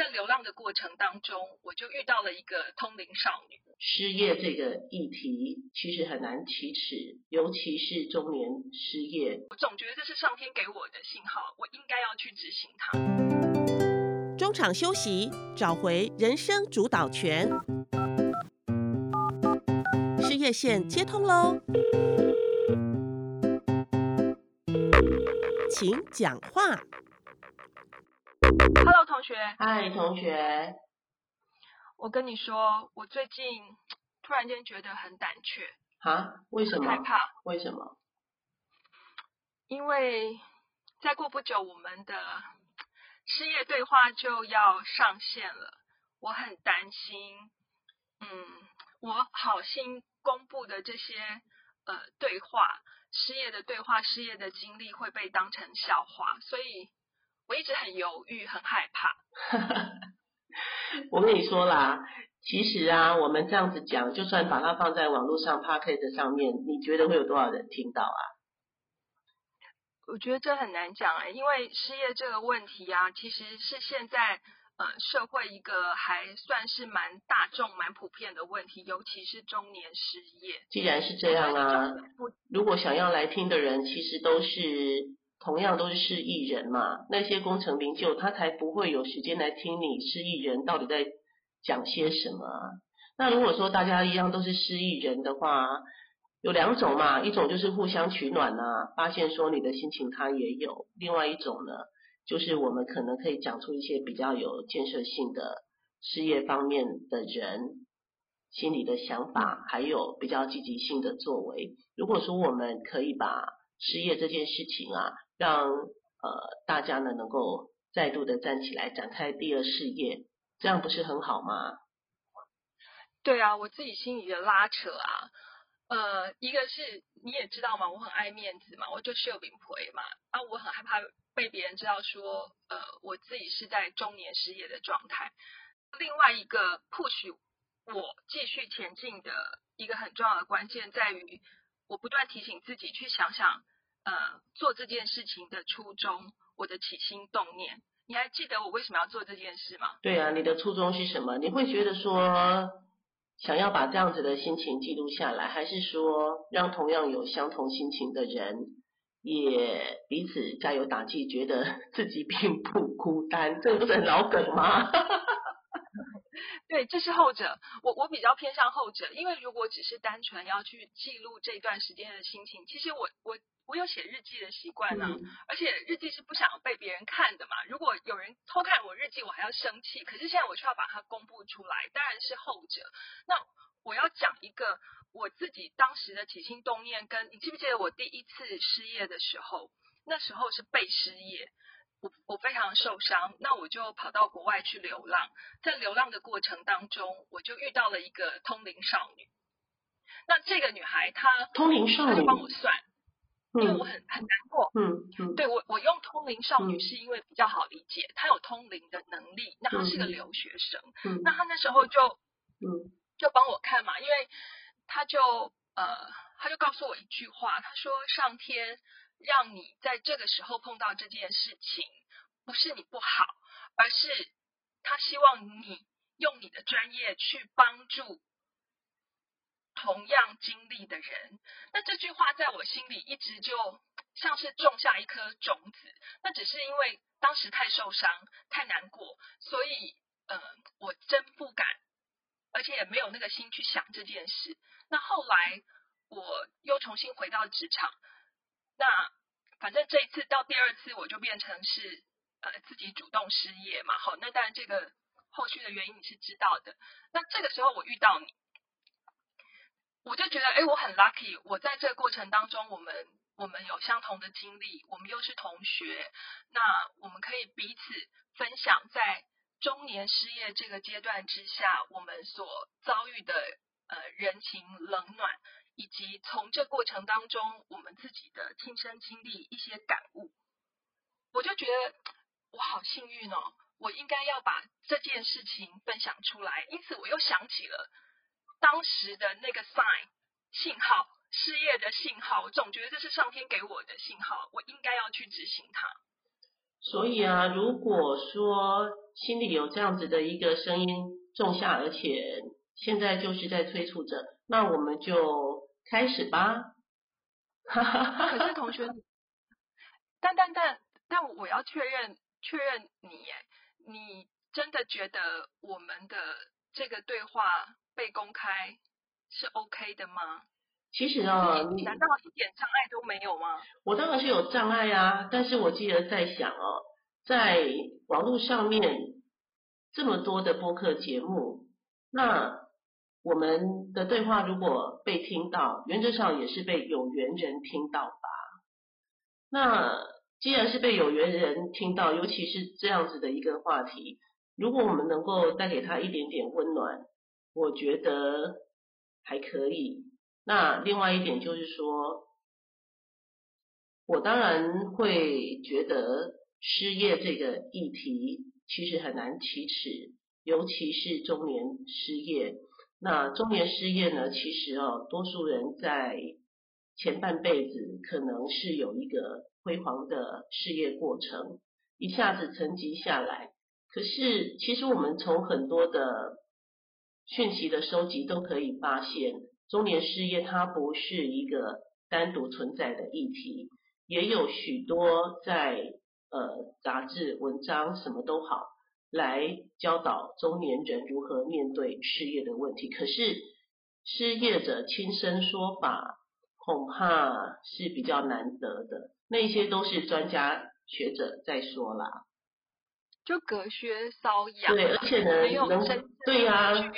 在流浪的过程当中，我就遇到了一个通灵少女。失业这个议题其实很难启齿，尤其是中年失业。我总觉得这是上天给我的信号，我应该要去执行它。中场休息，找回人生主导权。失业线接通喽，请讲话。Hello，同学。嗨，同学。我跟你说，我最近突然间觉得很胆怯。啊？为什么？害怕。为什么？因为再过不久，我们的 失业对话就要上线了。我很担心，嗯，我好心公布的这些呃对话，失业的对话，失业的经历会被当成笑话，所以我一直很犹豫，很害怕。我跟你说啦，其实啊，我们这样子讲，就算把它放在网络上 p o c a s t 上面，你觉得会有多少人听到啊？我觉得这很难讲哎、因为失业这个问题啊，其实是现在呃社会一个还算是蛮大众、蛮普遍的问题，尤其是中年失业。既然是这样啊，如果想要来听的人，其实都是同样都是失意人嘛，那些功成名就，他才不会有时间来听你失意人到底在讲些什么。那如果说大家一样都是失意人的话，有两种嘛，一种就是互相取暖啊，发现说你的心情他也有；另外一种呢，就是我们可能可以讲出一些比较有建设性的事业方面的人心里的想法，还有比较积极性的作为。如果说我们可以把失业这件事情啊，让呃大家呢能够再度的站起来，展开第二事业，这样不是很好吗？对啊，我自己心里的拉扯啊，呃，一个是你也知道嘛，我很爱面子嘛，我就秀饼皮嘛，啊，我很害怕被别人知道说，呃，我自己是在中年失业的状态。另外一个 push 我继续前进的一个很重要的关键在于，我不断提醒自己去想想，呃，做这件事情的初衷，我的起心动念。你还记得我为什么要做这件事吗？对啊，你的初衷是什么？你会觉得说想要把这样子的心情记录下来，还是说让同样有相同心情的人也彼此加油打气，觉得自己并不孤单？这不是很老梗吗？对，这是后者。我我比较偏向后者，因为如果只是单纯要去记录这段时间的心情，其实我我我有写日记的习惯呢、嗯而且日记是不想被别人看的嘛。如果有人偷看我日记，我还要生气。可是现在我却要把它公布出来，当然是后者。那我要讲一个我自己当时的起心动念跟，你记不记得我第一次失业的时候？那时候是被失业。我我非常受伤，那我就跑到国外去流浪。在流浪的过程当中，我就遇到了一个通灵少女。那这个女孩她通灵少女她就，帮我算，因为我嗯很很难过。嗯嗯，对我我用通灵少女嗯是因为比较好理解，她有通灵的能力。那她是个嗯留学生，嗯那她那时候就嗯就帮我看嘛，因为她就呃，她就告诉我一句话，她说上天让你在这个时候碰到这件事情，不是你不好，而是他希望你用你的专业去帮助同样经历的人。那这句话在我心里一直就像是种下一颗种子，那只是因为当时太受伤、太难过，所以呃，我真不敢而且也没有那个心去想这件事。那后来我又重新回到职场，那反正这一次到第二次我就变成是呃自己主动失业嘛，好，那当然这个后续的原因你是知道的。那这个时候我遇到你，我就觉得哎，我很 lucky，我在这个过程当中，我们我们有相同的经历，我们又是同学，那我们可以彼此分享在中年失业这个阶段之下，我们所遭遇的呃人情冷暖，以及从这过程当中我们自己的亲身经历一些感悟，我就觉得我好幸运哦，我应该要把这件事情分享出来。因此，我又想起了当时的那个 sign 信号，失业的信号，我总觉得这是上天给我的信号，我应该要去执行它。所以啊，如果说心里有这样子的一个声音种下，而且现在就是在催促着，那我们就开始吧。可是同学，但但但但我要确认确认你，哎，你真的觉得我们的这个对话被公开是 OK 的吗？其实啊，你难道一点障碍都没有吗？我当然是有障碍啊，但是我记得在想哦，在网络上面这么多的播客节目，那我们的对话如果被听到，原则上也是被有缘人听到吧。那既然是被有缘人听到，尤其是这样子的一个话题，如果我们能够带给他一点点温暖，我觉得还可以。那另外一点就是说，我当然会觉得失业这个议题其实很难启齿，尤其是中年失业。那中年失业呢，其实哦，多数人在前半辈子可能是有一个辉煌的事业过程，一下子沉寂下来。可是，其实我们从很多的讯息的收集都可以发现。中年失业，它不是一个单独存在的议题，也有许多在呃杂志、文章什么都好，来教导中年人如何面对失业的问题。可是失业者亲身说法，恐怕是比较难得的。那些都是专家学者在说啦，就隔靴搔痒。对，而且呢，能对呀。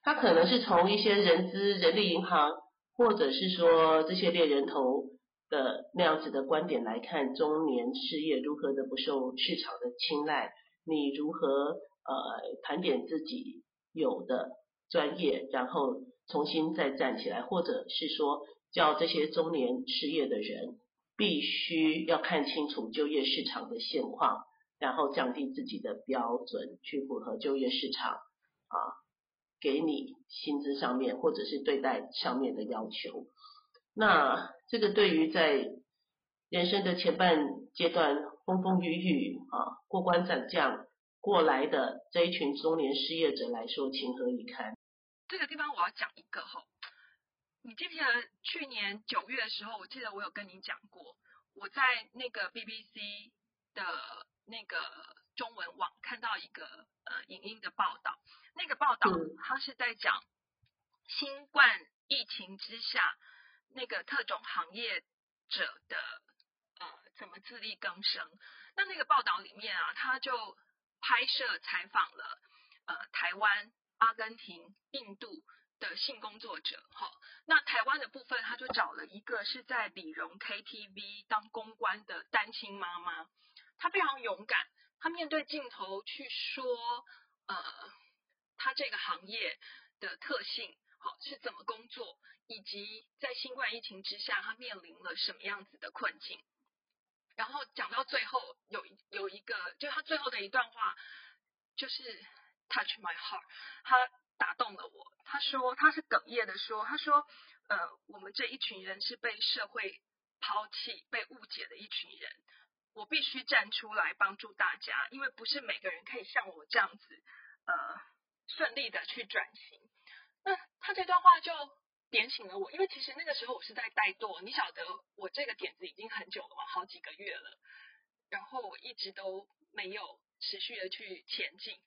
他可能是从一些人资、人力银行，或者是说这些猎人头的那样子的观点来看，中年事业如何的不受市场的青睐，你如何呃盘点自己有的专业，然后重新再站起来，或者是说叫这些中年失业的人必须要看清楚就业市场的现况，然后降低自己的标准，去符合就业市场啊。给你薪资上面或者是对待上面的要求，那这个对于在人生的前半阶段风风雨雨啊过关斩将过来的这一群中年失业者来说，情何以堪？这个地方我要讲一个哈，你记不记得去年九月的时候，我记得我有跟你讲过，我在那个 BBC 的那个中文网看到一个呃影音的报道。那个报道，他是在讲新冠疫情之下，那个特种行业者的呃怎么自力更生。那那个报道里面啊，他就拍摄采访了呃台湾、阿根廷、印度的性工作者。哈，那台湾的部分，他就找了一个是在李荣 KTV 当公关的单亲妈妈，她非常勇敢，她面对镜头去说呃。他这个行业的特性，好是怎么工作，以及在新冠疫情之下，他面临了什么样子的困境。然后讲到最后，有有一个，就他最后的一段话，就是 touch my heart，他打动了我。他说他是哽咽的说，他说，呃，我们这一群人是被社会抛弃、被误解的一群人，我必须站出来帮助大家，因为不是每个人可以像我这样子，呃。顺利的去转型，那他这段话就点醒了我，因为其实那个时候我是在怠惰，你晓得我这个点子已经很久了嘛，好几个月了，然后我一直都没有持续的去前进，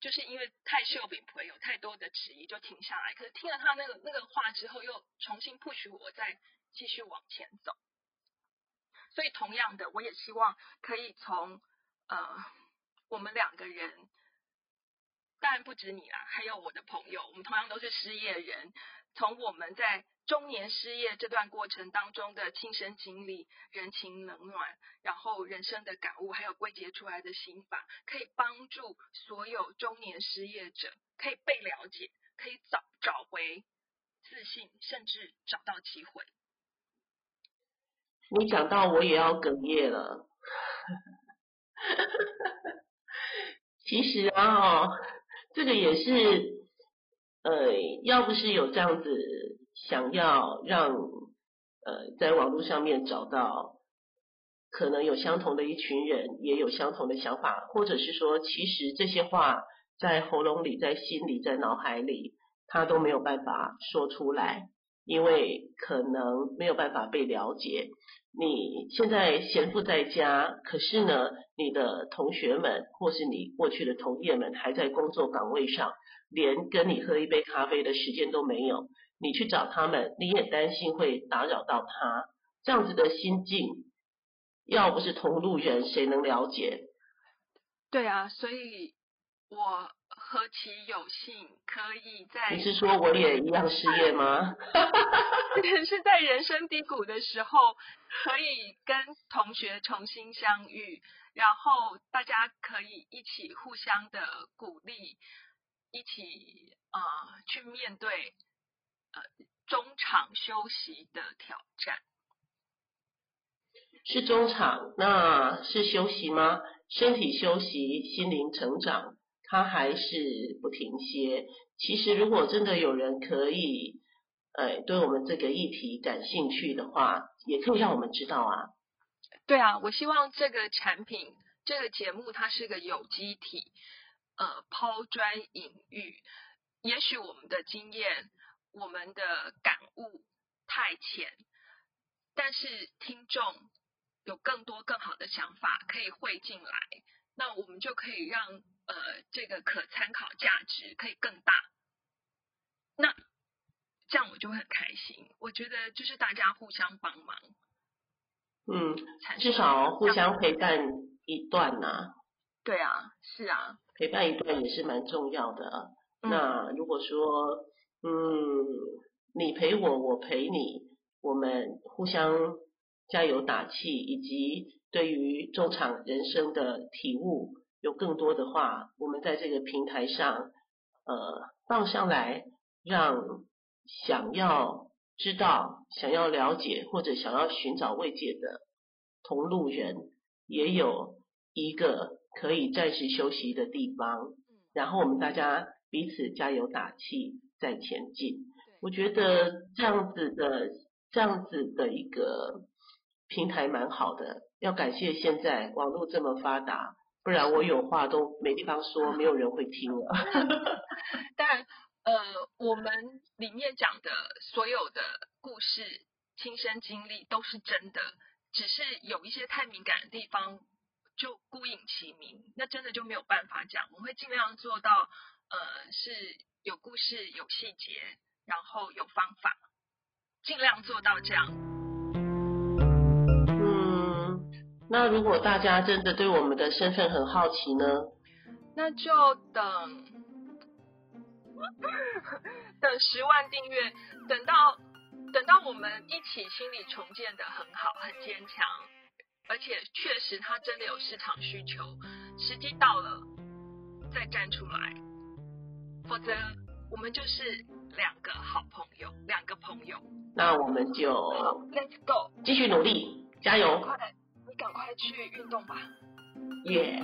就是因为太秀饼不会有太多的质疑就停下来，可是听了他那个那个话之后，又重新 push 我再继续往前走，所以同样的，我也希望可以从呃我们两个人。当然不止你啦，还有我的朋友，我们同样都是失业人。从我们在中年失业这段过程当中的亲身经历、人情冷暖，然后人生的感悟，还有归结出来的心法，可以帮助所有中年失业者可以被了解，可以找找回自信，甚至找到机会。你讲到我也要哽咽了。其实啊。这个也是，呃，要不是有这样子想要让呃在网络上面找到可能有相同的一群人，也有相同的想法，或者是说，其实这些话在喉咙里、在心里、在脑海里，他都没有办法说出来，因为可能没有办法被了解。你现在闲赋在家，可是呢，你的同学们或是你过去的同业们还在工作岗位上，连跟你喝一杯咖啡的时间都没有。你去找他们，你也担心会打扰到他，这样子的心境，要不是同路人，谁能了解？对啊，所以我。何其有幸可以在？你是说我也一样失业吗？是在人生低谷的时候，可以跟同学重新相遇，然后大家可以一起互相的鼓励，一起啊去面对呃中场休息的挑战。是中场，那是休息吗？身体休息，心灵成长。他还是不停歇。其实，如果真的有人可以，呃，对我们这个议题感兴趣的话，也可以让我们知道啊。对啊，我希望这个产品、这个节目，它是个有机体，呃，抛砖引玉。也许我们的经验、我们的感悟太浅，但是听众有更多更好的想法可以汇进来，那我们就可以让。呃，这个可参考价值可以更大，那这样我就会很开心。我觉得就是大家互相帮忙，嗯，至少互相陪伴一段呐。对啊，是啊，陪伴一段也是蛮重要的。那如果说，嗯，你陪我，我陪你，我们互相加油打气，以及对于中场人生的体悟。有更多的话，我们在这个平台上，呃，放上来，让想要知道、想要了解或者想要寻找慰藉的同路人，也有一个可以暂时休息的地方。然后我们大家彼此加油打气，再前进。我觉得这样子的、这样子的一个平台蛮好的。要感谢现在网络这么发达。不然我有话都没地方说，没有人会听了。但呃，我们里面讲的所有的故事、亲身经历都是真的，只是有一些太敏感的地方就孤影其名，那真的就没有办法讲。我会尽量做到，呃，是有故事、有细节，然后有方法，尽量做到这样。那如果大家真的对我们的身份很好奇呢？那就等等十万订阅，等到等到我们一起心理重建的很好、很坚强，而且确实它真的有市场需求，时机到了再站出来，否则我们就是两个好朋友，两个朋友。那我们就 Let's go，继续努力，加油！赶快去运动吧。耶。